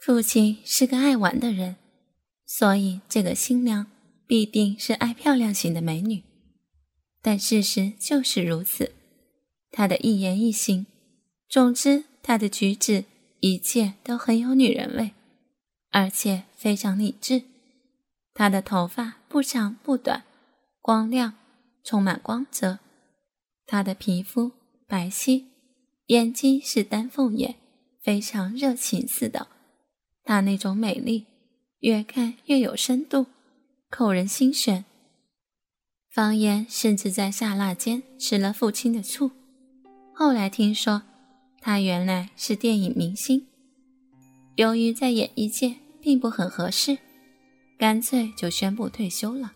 父亲是个爱玩的人，所以这个新娘必定是爱漂亮型的美女。但事实就是如此，她的一言一行，总之她的举止，一切都很有女人味，而且非常理智。她的头发不长不短，光亮，充满光泽。她的皮肤白皙，眼睛是丹凤眼，非常热情似的。她那种美丽，越看越有深度，扣人心弦。方言甚至在刹那间吃了父亲的醋。后来听说，他原来是电影明星，由于在演艺界并不很合适，干脆就宣布退休了。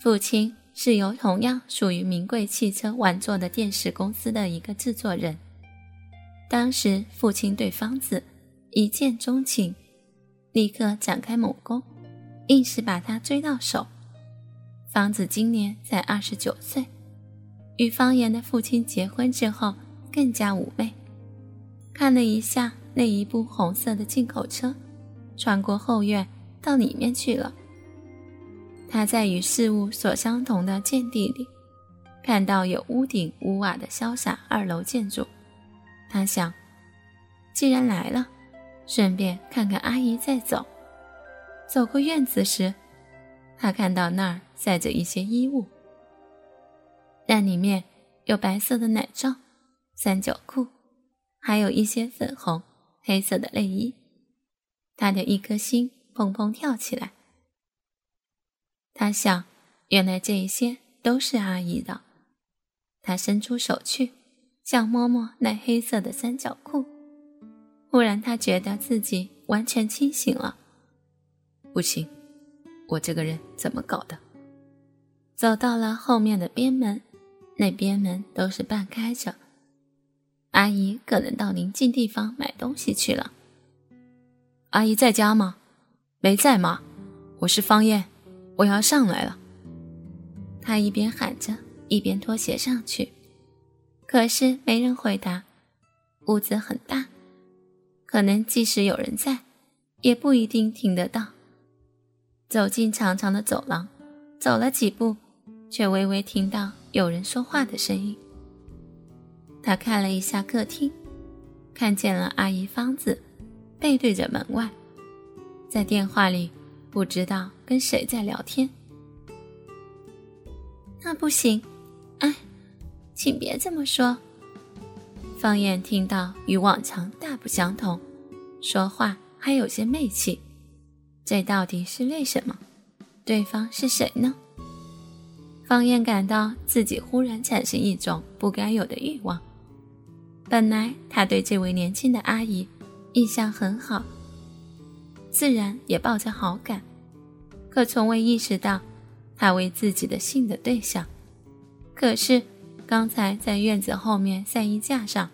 父亲是由同样属于名贵汽车玩座的电视公司的一个制作人。当时父亲对方子。一见钟情，立刻展开猛攻，硬是把他追到手。方子今年才二十九岁，与方言的父亲结婚之后更加妩媚。看了一下那一部红色的进口车，穿过后院到里面去了。他在与事物所相同的建地里，看到有屋顶屋瓦的潇洒二楼建筑，他想，既然来了。顺便看看阿姨再走。走过院子时，他看到那儿载着一些衣物，那里面有白色的奶罩、三角裤，还有一些粉红、黑色的内衣。他的一颗心砰砰跳起来。他想，原来这些都是阿姨的。他伸出手去，想摸摸那黑色的三角裤。忽然，他觉得自己完全清醒了。不行，我这个人怎么搞的？走到了后面的边门，那边门都是半开着。阿姨可能到临近地方买东西去了。阿姨在家吗？没在吗？我是方燕，我要上来了。他一边喊着，一边脱鞋上去，可是没人回答。屋子很大。可能即使有人在，也不一定听得到。走进长长的走廊，走了几步，却微微听到有人说话的声音。他看了一下客厅，看见了阿姨芳子，背对着门外，在电话里不知道跟谁在聊天。那不行，哎，请别这么说。方燕听到与往常大不相同，说话还有些媚气，这到底是为什么？对方是谁呢？方燕感到自己忽然产生一种不该有的欲望。本来他对这位年轻的阿姨印象很好，自然也抱着好感，可从未意识到她为自己的性的对象。可是。刚才在院子后面晒衣架上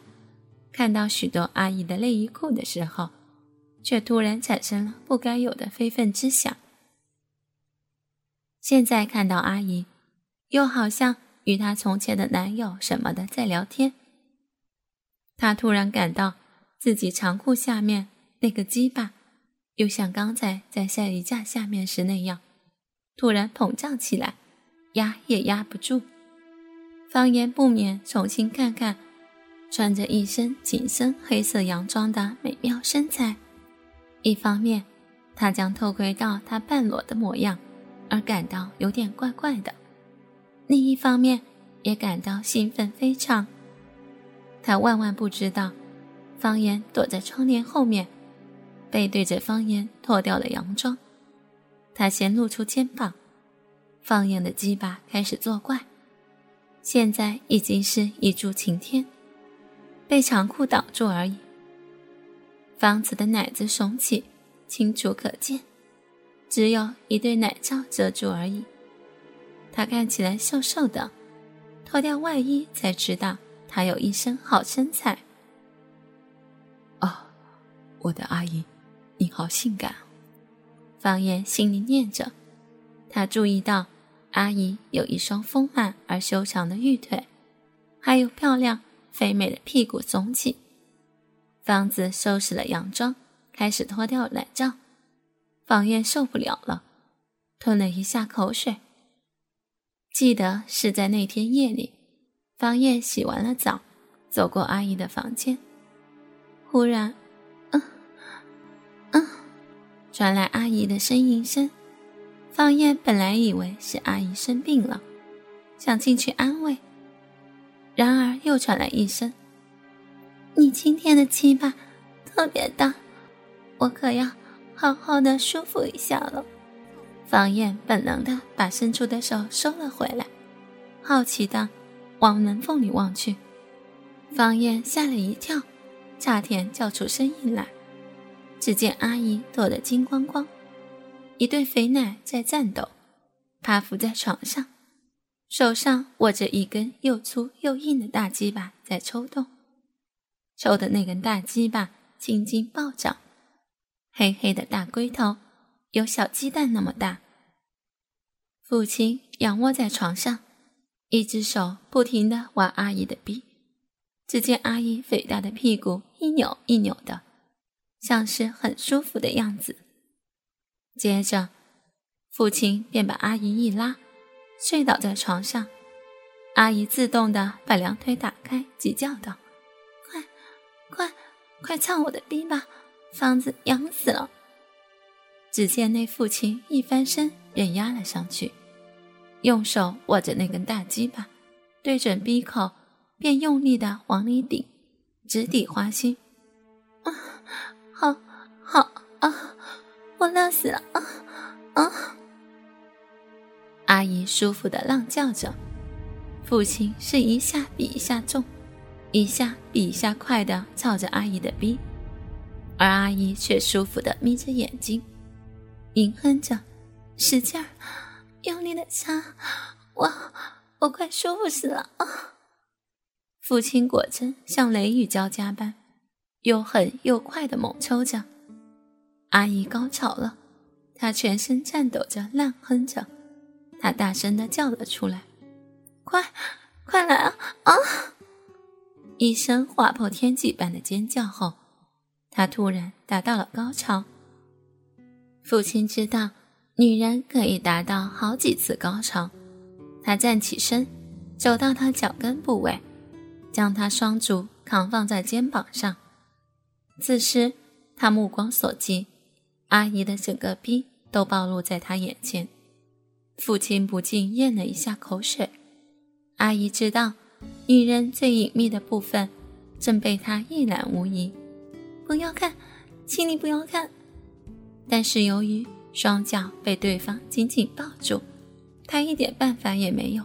看到许多阿姨的内衣裤的时候，却突然产生了不该有的非分之想。现在看到阿姨，又好像与她从前的男友什么的在聊天，他突然感到自己长裤下面那个鸡巴，又像刚才在晒衣架下面时那样，突然膨胀起来，压也压不住。方言不免重新看看穿着一身紧身黑色洋装的美妙身材。一方面，他将偷窥到她半裸的模样，而感到有点怪怪的；另一方面，也感到兴奋非常。他万万不知道，方言躲在窗帘后面，背对着方言脱掉了洋装。他先露出肩膀，方言的鸡巴开始作怪。现在已经是一柱擎天，被长裤挡住而已。方子的奶子耸起，清楚可见，只有一对奶罩遮住而已。她看起来瘦瘦的，脱掉外衣才知道她有一身好身材。哦，我的阿姨，你好性感。方言心里念着，他注意到。阿姨有一双丰满而修长的玉腿，还有漂亮肥美的屁股耸起。方子收拾了洋装，开始脱掉奶罩。方燕受不了了，吞了一下口水。记得是在那天夜里，方燕洗完了澡，走过阿姨的房间，忽然，嗯，嗯，传来阿姨的呻吟声。方燕本来以为是阿姨生病了，想进去安慰，然而又传来一声：“你今天的鸡巴特别大，我可要好好的舒服一下了。”方燕本能的把伸出的手收了回来，好奇的往门缝里望去。方燕吓了一跳，差点叫出声音来。只见阿姨躲得精光光。一对肥奶在颤抖，趴伏在床上，手上握着一根又粗又硬的大鸡巴在抽动，抽的那根大鸡巴青筋暴涨，黑黑的大龟头有小鸡蛋那么大。父亲仰卧在床上，一只手不停地挖阿姨的逼，只见阿姨肥大的屁股一扭一扭的，像是很舒服的样子。接着，父亲便把阿姨一拉，睡倒在床上。阿姨自动的把两腿打开，急叫道：“快，快，快操我的逼吧！房子痒死了。”只见那父亲一翻身，便压了上去，用手握着那根大鸡巴，对准鼻口，便用力的往里顶，直抵花心。啊，好，好啊！我乐死了啊啊！阿姨舒服的浪叫着，父亲是一下比一下重，一下比一下快的操着阿姨的逼，而阿姨却舒服的眯着眼睛，吟哼着，使劲儿，用力的掐，我我快舒服死了啊！父亲果真像雷雨交加般，又狠又快的猛抽着。阿姨高潮了，她全身颤抖着，烂哼着，她大声的叫了出来：“快，快来啊！”啊！一声划破天际般的尖叫后，她突然达到了高潮。父亲知道女人可以达到好几次高潮，他站起身，走到她脚跟部位，将她双足扛放在肩膀上。此时，他目光所及。阿姨的整个逼都暴露在他眼前，父亲不禁咽了一下口水。阿姨知道，女人最隐秘的部分正被他一览无遗。不要看，请你不要看。但是由于双脚被对方紧紧抱住，他一点办法也没有。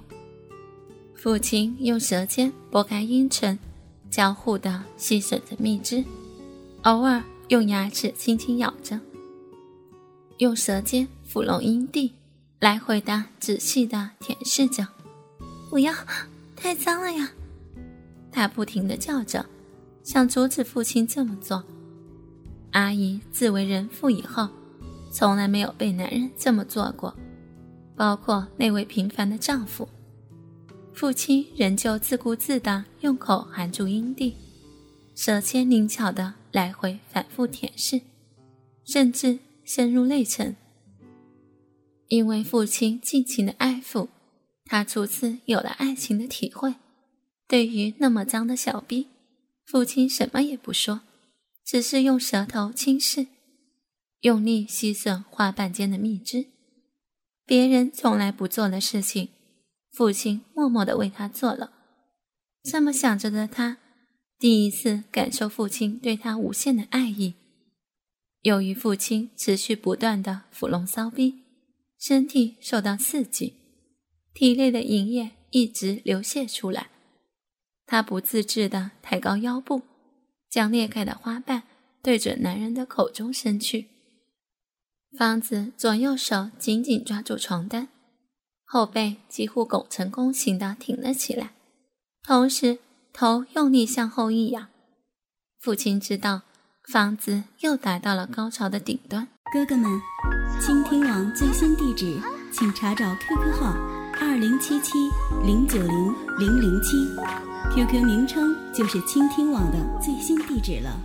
父亲用舌尖拨开阴唇，交互的吸吮着蜜汁，偶尔用牙齿轻轻咬着。用舌尖抚弄阴蒂，来回的仔细的舔舐着。不要，太脏了呀！他不停的叫着，想阻止父亲这么做。阿姨自为人妇以后，从来没有被男人这么做过，包括那位平凡的丈夫。父亲仍旧自顾自的用口含住阴蒂，舌尖灵巧的来回反复舔舐，甚至。深入内层，因为父亲尽情的爱抚，他初次有了爱情的体会。对于那么脏的小逼，父亲什么也不说，只是用舌头轻视，用力吸吮花瓣间的蜜汁。别人从来不做的事情，父亲默默的为他做了。这么想着的他，第一次感受父亲对他无限的爱意。由于父亲持续不断的抚弄骚逼，身体受到刺激，体内的营液一直流泻出来。他不自知的抬高腰部，将裂开的花瓣对准男人的口中伸去。方子左右手紧紧抓住床单，后背几乎拱成弓形的挺了起来，同时头用力向后一仰。父亲知道。房子又达到了高潮的顶端。哥哥们，倾听网最新地址，请查找 QQ 号二零七七零九零零零七，QQ 名称就是倾听网的最新地址了。